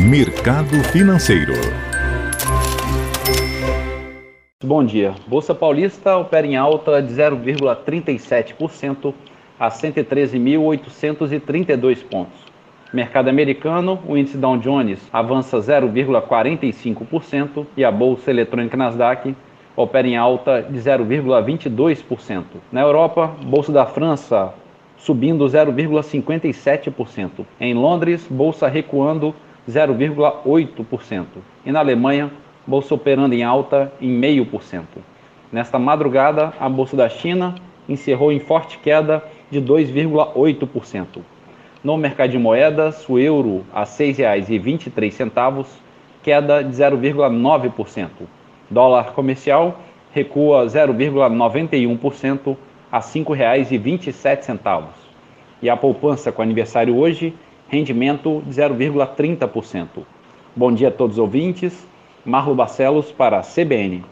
Mercado Financeiro. Bom dia. Bolsa Paulista opera em alta de 0,37% a 113.832 pontos. Mercado americano, o índice Dow Jones avança 0,45% e a bolsa eletrônica Nasdaq opera em alta de 0,22%. Na Europa, bolsa da França subindo 0,57%. Em Londres, bolsa recuando 0,8%. E na Alemanha, bolsa operando em alta em 0,5%. Nesta madrugada, a bolsa da China encerrou em forte queda de 2,8%. No mercado de moedas, o euro a R$ 6,23, queda de 0,9%. Dólar comercial recua 0,91% a R$ 5,27. E a poupança com aniversário hoje, rendimento de 0,30%. Bom dia a todos os ouvintes. Marlo Barcelos para a CBN.